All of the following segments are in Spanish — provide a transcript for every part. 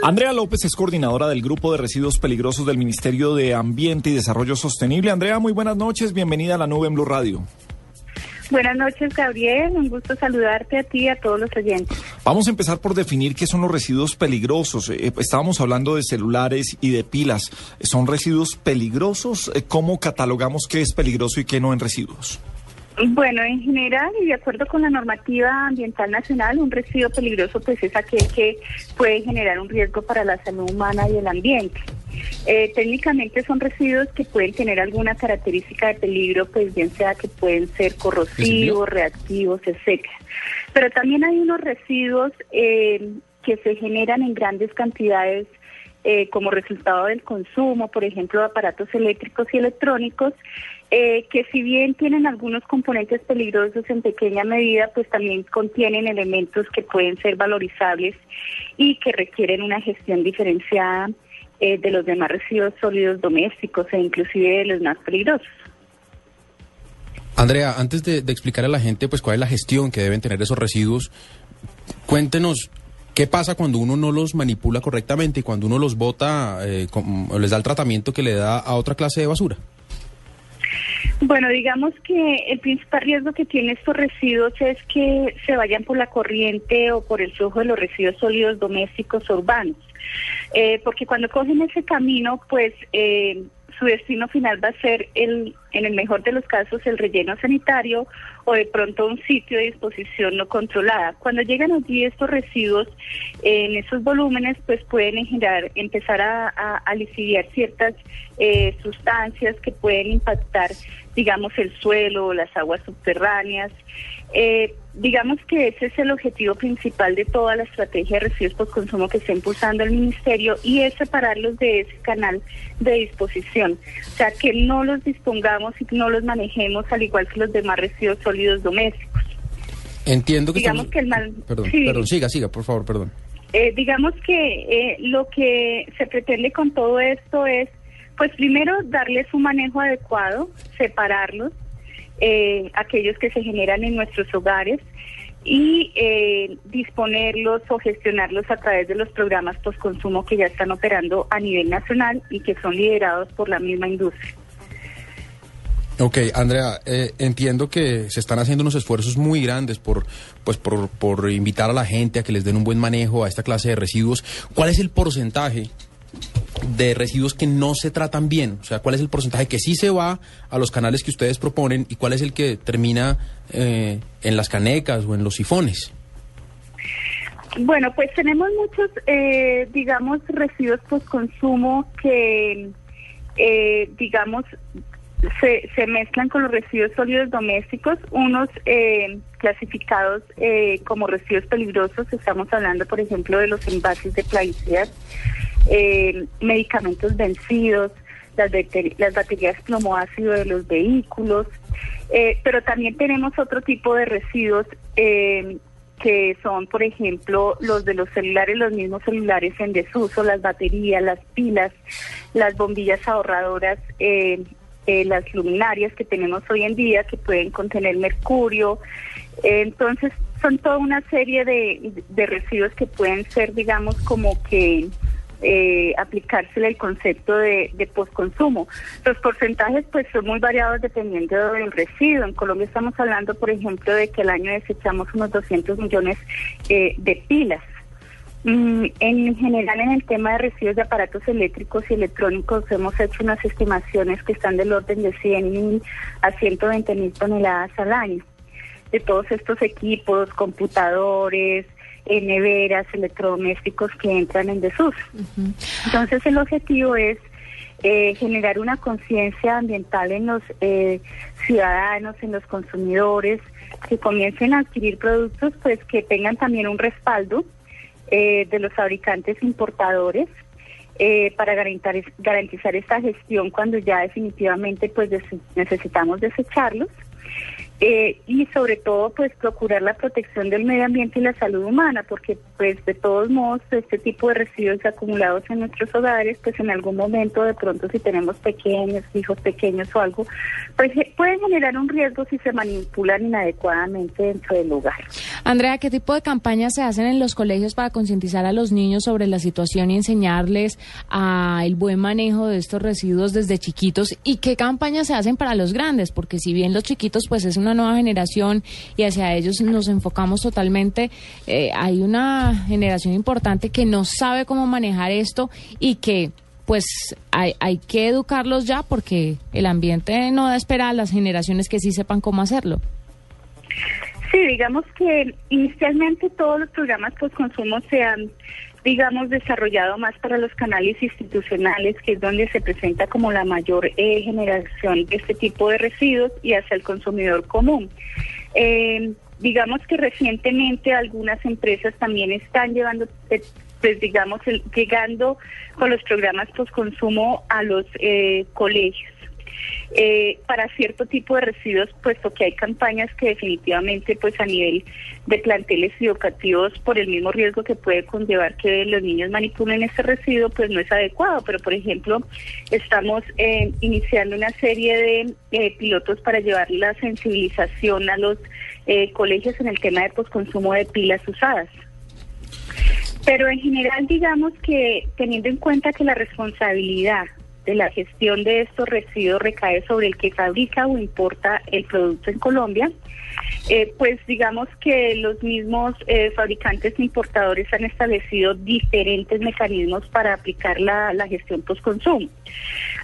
Andrea López es coordinadora del Grupo de Residuos Peligrosos del Ministerio de Ambiente y Desarrollo Sostenible. Andrea, muy buenas noches, bienvenida a la nube en Blue Radio. Buenas noches, Gabriel. Un gusto saludarte a ti y a todos los oyentes. Vamos a empezar por definir qué son los residuos peligrosos. Eh, estábamos hablando de celulares y de pilas. ¿Son residuos peligrosos? Eh, ¿Cómo catalogamos qué es peligroso y qué no en residuos? Bueno, en general y de acuerdo con la normativa ambiental nacional, un residuo peligroso pues es aquel que puede generar un riesgo para la salud humana y el ambiente. Eh, técnicamente son residuos que pueden tener alguna característica de peligro, pues bien sea que pueden ser corrosivos, reactivos, etcétera. Pero también hay unos residuos eh, que se generan en grandes cantidades eh, como resultado del consumo, por ejemplo, de aparatos eléctricos y electrónicos, eh, que si bien tienen algunos componentes peligrosos en pequeña medida, pues también contienen elementos que pueden ser valorizables y que requieren una gestión diferenciada eh, de los demás residuos sólidos domésticos e inclusive de los más peligrosos. Andrea, antes de, explicar a la gente pues cuál es la gestión que deben tener esos residuos, cuéntenos ¿Qué pasa cuando uno no los manipula correctamente y cuando uno los bota eh, les da el tratamiento que le da a otra clase de basura? Bueno, digamos que el principal riesgo que tiene estos residuos es que se vayan por la corriente o por el flujo de los residuos sólidos domésticos urbanos. Eh, porque cuando cogen ese camino, pues eh, su destino final va a ser, el, en el mejor de los casos, el relleno sanitario o de pronto un sitio de disposición no controlada. Cuando llegan allí estos residuos en esos volúmenes, pues pueden generar, empezar a, a, ciertas eh, sustancias que pueden impactar, digamos, el suelo las aguas subterráneas. Eh, digamos que ese es el objetivo principal de toda la estrategia de residuos por consumo que está impulsando el Ministerio y es separarlos de ese canal de disposición. O sea, que no los dispongamos y no los manejemos al igual que los demás residuos sólidos domésticos. Entiendo que... Digamos que el mal... Perdón, perdón, siga, siga, por favor, perdón. Eh, digamos que eh, lo que se pretende con todo esto es, pues primero darles un manejo adecuado, separarlos, eh, aquellos que se generan en nuestros hogares y eh, disponerlos o gestionarlos a través de los programas postconsumo que ya están operando a nivel nacional y que son liderados por la misma industria. Ok, Andrea, eh, entiendo que se están haciendo unos esfuerzos muy grandes por, pues por, por invitar a la gente a que les den un buen manejo a esta clase de residuos. ¿Cuál es el porcentaje de residuos que no se tratan bien? O sea, ¿cuál es el porcentaje que sí se va a los canales que ustedes proponen y cuál es el que termina eh, en las canecas o en los sifones? Bueno, pues tenemos muchos, eh, digamos, residuos post-consumo que, eh, digamos, se, se, mezclan con los residuos sólidos domésticos, unos clasificados como residuos peligrosos, estamos hablando, por ejemplo, de los envases de plaguicidas, eh, medicamentos vencidos, las, las baterías plomoácido de los vehículos, eh, pero también tenemos otro tipo de residuos eh, que son, por ejemplo, los de los celulares, los mismos celulares en desuso, las baterías, las pilas, las bombillas ahorradoras, eh, las luminarias que tenemos hoy en día que pueden contener mercurio. entonces, son toda una serie de residuos que pueden ser, digamos, como que eh, aplicársele el concepto de, de. Los porcentajes pues son muy variados dependiendo del residuo. En Colombia estamos hablando, por ejemplo, de que el año desechamos unos 200 millones eh, de pilas. Mm, en general, en el tema de residuos de aparatos eléctricos y electrónicos, hemos hecho unas estimaciones que están del orden de 100 a 120 mil toneladas al año. De todos estos equipos, computadores, neveras, electrodomésticos que entran en desuso. Entonces el objetivo es eh, generar una conciencia ambiental en los eh, ciudadanos, en los consumidores, que comiencen a adquirir productos pues que tengan también un respaldo eh, de los fabricantes importadores para garantizar, garantizar esta gestión cuando ya definitivamente pues necesitamos desecharlos eh, y sobre todo pues procurar la protección del medio ambiente y la salud humana porque pues de todos modos este tipo de residuos acumulados en nuestros hogares pues en algún momento de pronto si tenemos pequeños hijos pequeños o algo pues eh, pueden generar un riesgo si se manipulan inadecuadamente dentro del hogar. Andrea, ¿qué tipo de campañas se hacen en los colegios para concientizar a los niños sobre la situación y enseñarles a el buen manejo de estos residuos desde chiquitos y qué campañas se hacen para los grandes? Porque si bien los chiquitos pues es una nueva generación y hacia ellos nos enfocamos totalmente. Eh, hay una generación importante que no sabe cómo manejar esto y que pues hay, hay que educarlos ya porque el ambiente no da espera a las generaciones que sí sepan cómo hacerlo. Sí, digamos que inicialmente todos los programas post consumo se han digamos, desarrollado más para los canales institucionales, que es donde se presenta como la mayor eh, generación de este tipo de residuos y hacia el consumidor común. Eh, digamos que recientemente algunas empresas también están llevando, eh, pues digamos, llegando con los programas post consumo a los colegios. Eh, para cierto tipo de residuos, puesto que hay campañas que definitivamente, pues a nivel de planteles educativos, por el mismo riesgo que puede conllevar que los niños manipulen ese residuo, pues no es adecuado. Pero, por ejemplo, estamos eh, iniciando una serie de eh, pilotos para llevar la sensibilización a los colegios en el tema de posconsumo de pilas usadas. Pero en general, digamos que teniendo en cuenta que la responsabilidad de la gestión de estos residuos recae sobre el que fabrica o importa el producto en Colombia, eh, pues digamos que los mismos eh, fabricantes e importadores han establecido diferentes mecanismos para aplicar la, la gestión post-consumo.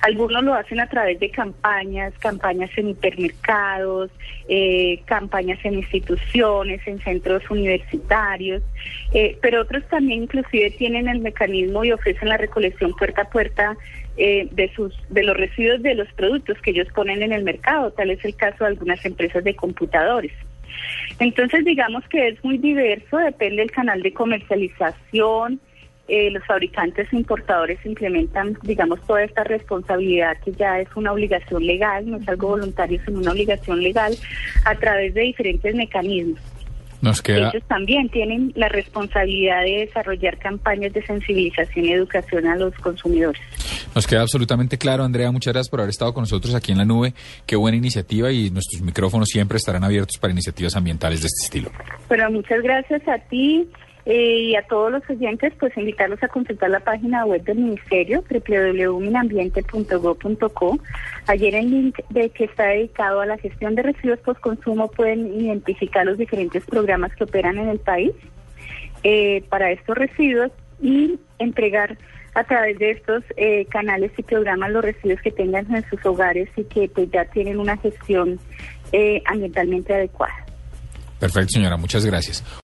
Algunos lo hacen a través de campañas, campañas en hipermercados, eh, campañas en instituciones, en centros universitarios, pero otros también inclusive tienen el mecanismo y ofrecen la recolección puerta a puerta eh, de sus de los residuos de los productos que ellos ponen en el mercado, tal es el caso de algunas empresas de computadores. Entonces, digamos que es muy diverso, depende del canal de comercialización. Eh, los fabricantes e importadores implementan, digamos, toda esta responsabilidad que ya es una obligación legal, no es algo voluntario, sino una obligación legal, a través de diferentes mecanismos. Ellos también tienen la responsabilidad de desarrollar campañas de sensibilización y educación a los consumidores. Nos queda absolutamente claro, Andrea. Muchas gracias por haber estado con nosotros aquí en la nube. Qué buena iniciativa y nuestros micrófonos siempre estarán abiertos para iniciativas ambientales de este estilo. Bueno, muchas gracias a ti eh, y a todos los oyentes, pues invitarlos a consultar la página web del Ministerio, www.minambiente.go.co. Ayer el link de que está dedicado a la gestión de residuos post-consumo pueden identificar los diferentes programas que operan en el país eh, para estos residuos y entregar a través de estos eh, canales y programas los residuos que tengan en sus hogares y que pues ya tienen una gestión ambientalmente adecuada. Perfecto, señora. Muchas gracias.